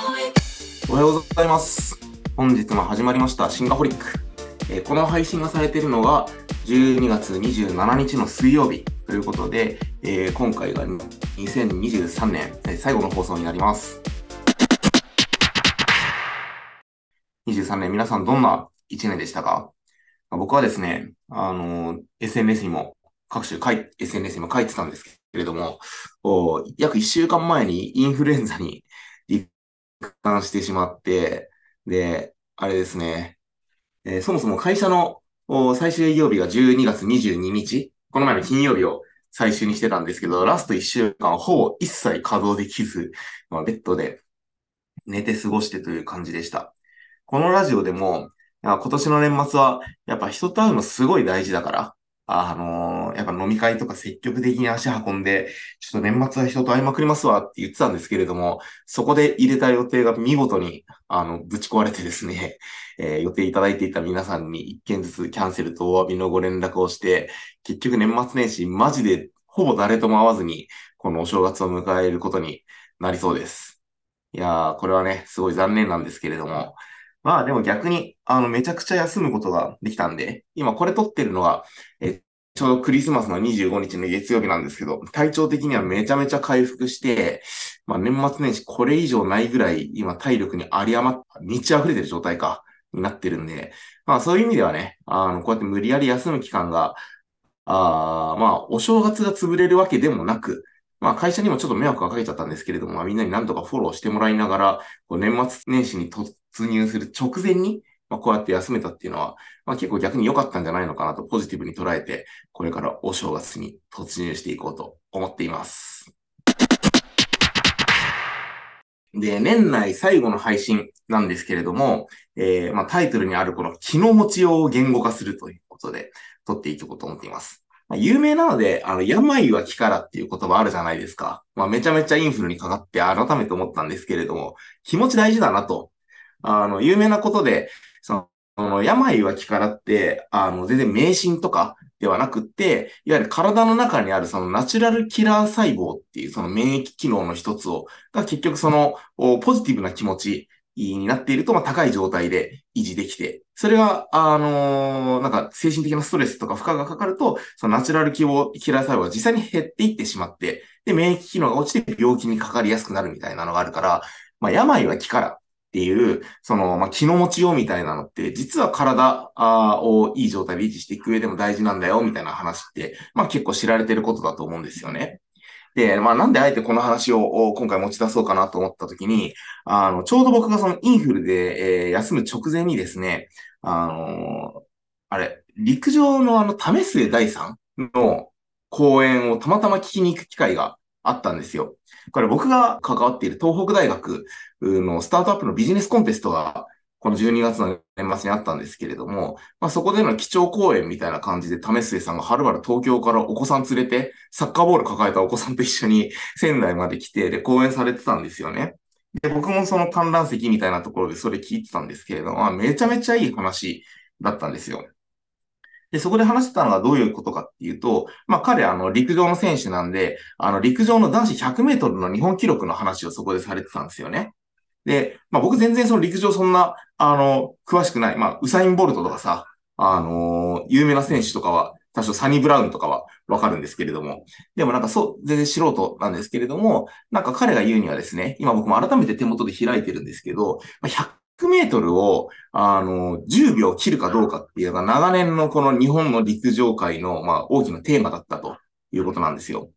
おはようございます。本日も始まりましたシンガホリック。えーこの配信がされているのが12月27日の水曜日ということで、えー今回が2023年えー最後の放送になります。23年皆さんどんな1年でしたか？僕はですね、あのー SNS にも各種書い SNS にも書いてたんですけれども、約1週間前にインフルエンザに感してしまって、で、あれですね、えーそもそも会社の最終営業日が12月22日、この前の金曜日を最終にしてたんですけど、ラスト1週間ほぼ一切稼働できず、まあ、ベッドで寝て過ごしてという感じでした。このラジオでも、今年の年末はやっぱ人と会うのすごい大事だから、あのーやっぱ飲み会とか積極的に足運んで、ちょっと年末は人と会いまくりますわって言ってたんですけれども、そこで入れた予定が見事に、あの、ぶち壊れてですね、えー予定いただいていた皆さんに一件ずつキャンセルとお詫びのご連絡をして、結局年末年始マジでほぼ誰とも会わずに、このお正月を迎えることになりそうです。いやー、これはね、すごい残念なんですけれども、まあでも逆に、あの、めちゃくちゃ休むことができたんで、今これ撮ってるのが、えちょうどクリスマスの25日の月曜日なんですけど、体調的にはめちゃめちゃ回復して、まあ年末年始これ以上ないぐらい今体力に有り余った、満ち溢れてる状態か、になってるんで、まあそういう意味ではね、あの、こうやって無理やり休む期間が、あまあお正月が潰れるわけでもなく、まあ会社にもちょっと迷惑がかけちゃったんですけれども、まあみんなになんとかフォローしてもらいながら、こう年末年始に突入する直前に、まあこうやって休めたっていうのは、まあ結構逆に良かったんじゃないのかなとポジティブに捉えて、これからお正月に突入していこうと思っています。で、年内最後の配信なんですけれども、えーまあ、タイトルにあるこの気の持ちようを言語化するということで、撮っていこうと思っています。まあ、有名なので、あの、病は気からっていう言葉あるじゃないですか。まあ、めちゃめちゃインフルにかかって改めて思ったんですけれども、気持ち大事だなと。あの、有名なことで、その、病は気からって、あの、全然迷信とかではなくって、いわゆる体の中にあるそのナチュラルキラー細胞っていうその免疫機能の一つを、が結局そのポジティブな気持ちになっていると、まあ、高い状態で維持できて、それが、あのーなんか精神的なストレスとか負荷がかかると、そのナチュラルキラー細胞が実際に減っていってしまって、で、免疫機能が落ちて病気にかかりやすくなるみたいなのがあるから、まあ、病は気からっていう、その、まあ、気の持ちようみたいなのって、実は体をいい状態で維持していく上でも大事なんだよ、みたいな話って、まあ、結構知られてることだと思うんですよね。で、まあ、なんであえてこの話を今回持ち出そうかなと思ったときに、あの、ちょうど僕がそのインフルで、えー休む直前にですね、あのあれ、陸上のあの、為末大さんの講演をたまたま聞きに行く機会があったんですよ。これ僕が関わっている東北大学のスタートアップのビジネスコンテストが、この12月の年末にあったんですけれども、まあ、そこでの基調講演みたいな感じで、為末さんがはるばる東京からお子さん連れて、サッカーボール抱えたお子さんと一緒に仙台まで来て、で、講演されてたんですよね。で、僕もその観覧席みたいなところでそれ聞いてたんですけれども、まあ、めちゃめちゃいい話だったんですよ。で、そこで話してたのがどういうことかっていうと、まあ彼、あの、陸上の選手なんで、あの、陸上の男子100メートルの日本記録の話をそこでされてたんですよね。で、まあ僕全然その陸上そんな、あの、詳しくない。まあ、ウサイン・ボルトとかさ、あの有名な選手とかは、多少サニー・ブラウンとかはわかるんですけれども、でもなんかそう、全然素人なんですけれども、なんか彼が言うにはですね、今僕も改めて手元で開いてるんですけど、まあ100メートルを、あの、10秒切るかどうかっていうのが長年のこの日本の陸上界の、まあ、大きなテーマだったということなんですよ。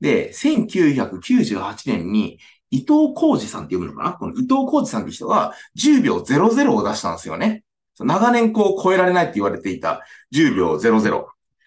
で、1998年に伊藤浩二さんって読むのかな？この伊藤浩二さんって人が10秒00を出したんですよね。長年こう超えられないって言われていた10秒00。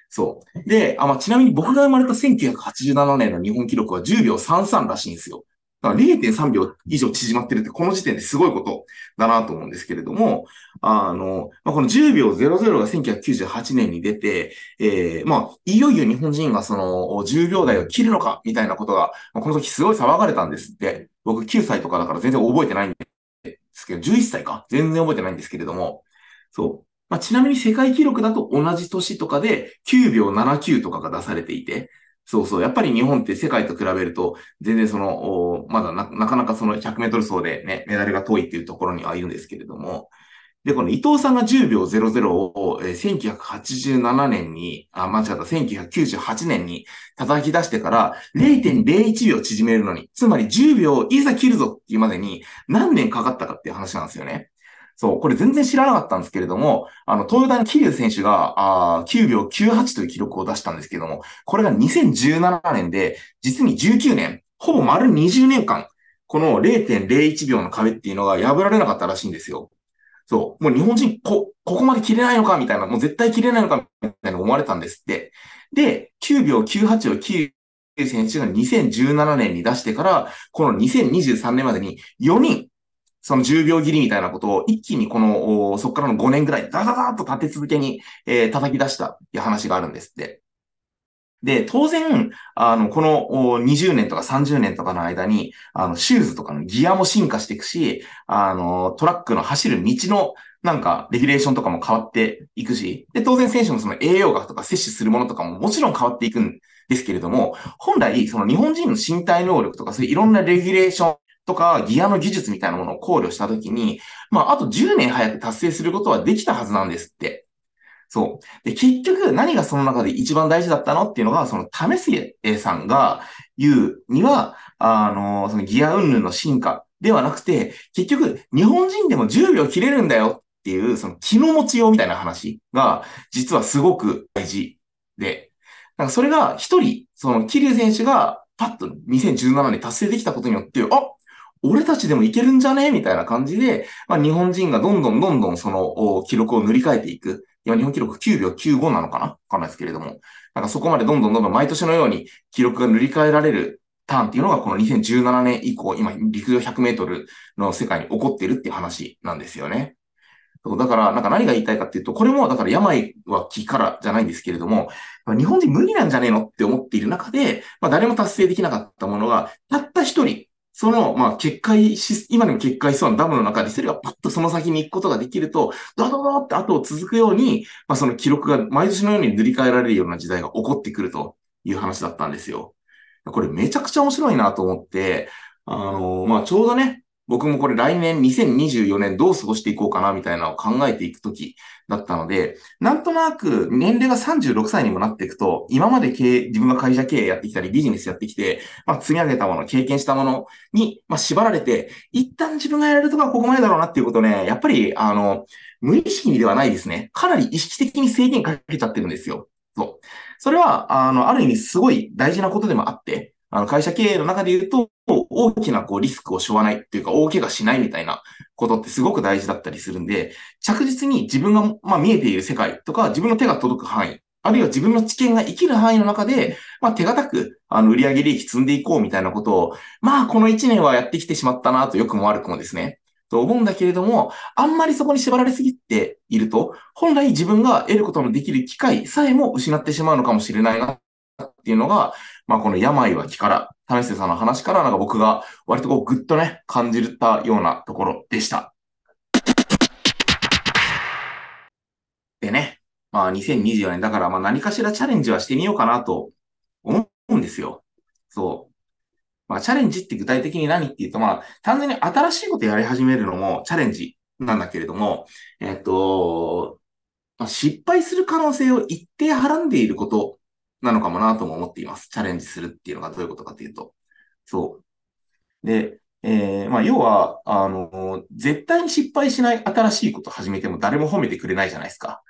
そう。で、あ、まあ、ちなみに僕が生まれた1987年の日本記録は10秒33らしいんですよ。だから0.3秒以上縮まってるってこの時点ですごいことだなと思うんですけれども、あの、まあ、この10秒00が1998年に出て、えー、まあ、いよいよ日本人がその10秒台を切るのかみたいなことが、まあ、この時すごい騒がれたんですって。僕9歳とかだから全然覚えてないんですけど、11歳か？全然覚えてないんですけれども、そう。まあ、ちなみに世界記録だと同じ年とかで9秒79とかが出されていて、そうそう。やっぱり日本って世界と比べると、全然その、まだなかなかその100メートル走でね、メダルが遠いっていうところにはいるんですけれども、で、この伊藤さんが10秒00を、えー、1987年に、あ、間違った、1998年に叩き出してから0.01秒縮めるのに、つまり10秒いざ切るぞっていうまでに何年かかったかっていう話なんですよね。そう、これ全然知らなかったんですけれども、あの、東洋大の桐生選手が、あ9秒98という記録を出したんですけども、これが2017年で、実に19年、ほぼ丸20年間、この0.01秒の壁っていうのが破られなかったらしいんですよ。そう。もう日本人、こ、ここまで切れないのかみたいな、もう絶対切れないのかみたいな思われたんですって。で、9秒98を桐生選手が2017年に出してから、この2023年までに4人、その10秒切りみたいなことを一気にこの、そこからの5年ぐらい、ダダダーと立て続けに、えー、叩き出したっていう話があるんですって。で、当然、あの、この20年とか30年とかの間に、あの、シューズとかのギアも進化していくし、あの、トラックの走る道のなんか、レギュレーションとかも変わっていくし、で、当然選手のその栄養学とか摂取するものとかももちろん変わっていくんですけれども、本来、その日本人の身体能力とか、そういういろんなレギュレーションとか、ギアの技術みたいなものを考慮したときに、まあ、あと10年早く達成することはできたはずなんですって。そう。で、結局、何がその中で一番大事だったのっていうのが、その、為末さんが言うには、あの、そのギア云々の進化ではなくて、結局、日本人でも10秒切れるんだよっていう、その気の持ちようみたいな話が、実はすごく大事で、なんかそれが一人、その、桐生選手がパッと2017年達成できたことによって、あ俺たちでもいけるんじゃね？みたいな感じで、まあ、日本人がどんどんどんどんその記録を塗り替えていく。今日本記録9秒95なのかな？わかんないですけれども。なんかそこまでどんどんどんどん毎年のように記録が塗り替えられるターンっていうのがこの2017年以降、今陸上100メートルの世界に起こっているっていう話なんですよね。だから、なんか何が言いたいかっていうと、これもだから病は気からじゃないんですけれども、日本人無理なんじゃねえのって思っている中で、まあ誰も達成できなかったものが、たった一人、その、まあ、決壊し、今でも決壊しそうなダムの中で、それがパッとその先に行くことができると、ドドドって後を続くように、まあ、その記録が毎年のように塗り替えられるような時代が起こってくるという話だったんですよ。これめちゃくちゃ面白いなと思って、あの、まあ、ちょうどね、僕もこれ来年2024年どう過ごしていこうかなみたいなのを考えていくときだったので、なんとなく年齢が36歳にもなっていくと、今まで経営、自分が会社経営やってきたりビジネスやってきて、まあ積み上げたもの、経験したものに、まあ縛られて、一旦自分がやれるとこはここまでだろうなっていうことね、やっぱり、あの、無意識にではないですね。かなり意識的に制限かけちゃってるんですよ。そう。それは、あの、ある意味すごい大事なことでもあって、あの、会社経営の中で言うと、大きなこうリスクを背負わないっていうか、大怪我しないみたいなことってすごく大事だったりするんで、着実に自分が、ま、見えている世界とか、自分の手が届く範囲、あるいは自分の知見が生きる範囲の中で、まあ、手堅く、あの、売上利益積んでいこうみたいなことを、まあ、この1年はやってきてしまったなと、良くも悪くもですね。と思うんだけれども、あんまりそこに縛られすぎていると、本来自分が得ることのできる機会さえも失ってしまうのかもしれないなっていうのが、まあこの病は気から、為末さんの話からなんか僕が割とこうぐっとね、感じたようなところでした。でね、まあ2024年だからまあ何かしらチャレンジはしてみようかなと思うんですよ。そう。まあチャレンジって具体的に何っていうとまあ単純に新しいことやり始めるのもチャレンジなんだけれども、えっと、まあ、失敗する可能性を一定はらんでいることなのかもなとも思っています。チャレンジするっていうのがどういうことかというと。そう。で、えー、まあ、要は、あの、絶対に失敗しない新しいこと始めても誰も褒めてくれないじゃないですか。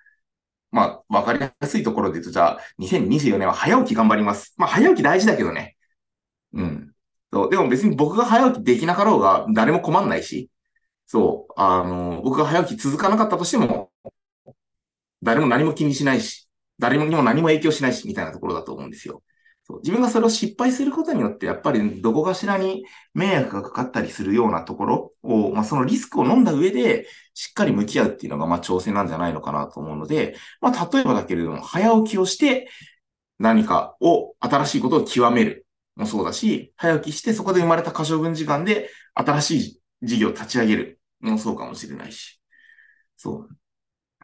まあ、わかりやすいところで言うと、じゃあ、2024年は早起き頑張ります。まあ、早起き大事だけどね。うん。そう。でも別に僕が早起きできなかろうが誰も困んないし、そう。あの、僕が早起き続かなかったとしても、誰も何も気にしないし、誰にも何も影響しないし、みたいなところだと思うんですよ。そう自分がそれを失敗することによって、やっぱりどこかしらに迷惑がかかったりするようなところを、まあ、そのリスクを飲んだ上で、しっかり向き合うっていうのが、まあ、挑戦なんじゃないのかなと思うので、まあ、例えばだけれども、早起きをして、何かを、新しいことを極めるもそうだし、早起きしてそこで生まれた可処分時間で新しい事業を立ち上げるもそうかもしれないし。そう。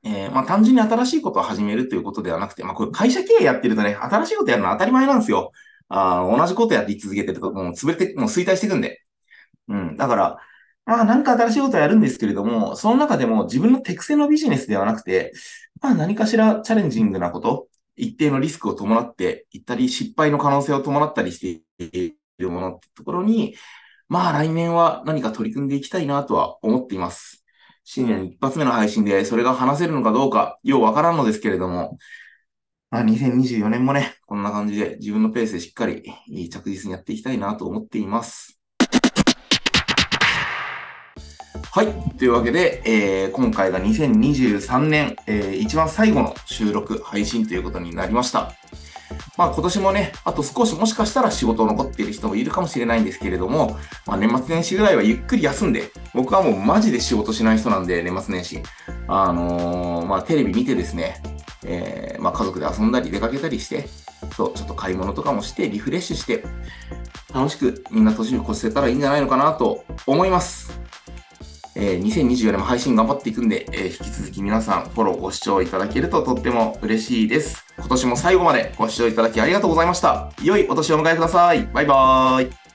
えー、まあ単純に新しいことを始めるということではなくて、まあこれ会社経営やってるとね、新しいことやるのは当たり前なんですよ。あ同じことやって続けてると、もう潰れて、もう衰退していくんで。うん。だから、まあなんか新しいことやるんですけれども、その中でも自分の手癖のビジネスではなくて、まあ何かしらチャレンジングなこと、一定のリスクを伴っていったり、失敗の可能性を伴ったりしているものってところに、まあ来年は何か取り組んでいきたいなとは思っています。新年一発目の配信でそれが話せるのかどうか、ようわからんのですけれども、まあ、2024年もね、こんな感じで自分のペースでしっかり着実にやっていきたいなと思っています。はい。というわけで、えー、今回が2023年、えー、一番最後の収録、配信ということになりました。まあ今年もね、あと少しもしかしたら仕事残っている人もいるかもしれないんですけれども、まあ年末年始ぐらいはゆっくり休んで、僕はもうマジで仕事しない人なんで、年末年始。あのー、まあテレビ見てですね、えー、まあ家族で遊んだり出かけたりして、そう、ちょっと買い物とかもしてリフレッシュして、楽しくみんな年を越せたらいいんじゃないのかなと思います。えー、2024年も配信頑張っていくんで、えー、引き続き皆さんフォローご視聴いただけるととっても嬉しいです。今年も最後までご視聴いただきありがとうございました。良いお年をお迎えください。バイバーイ。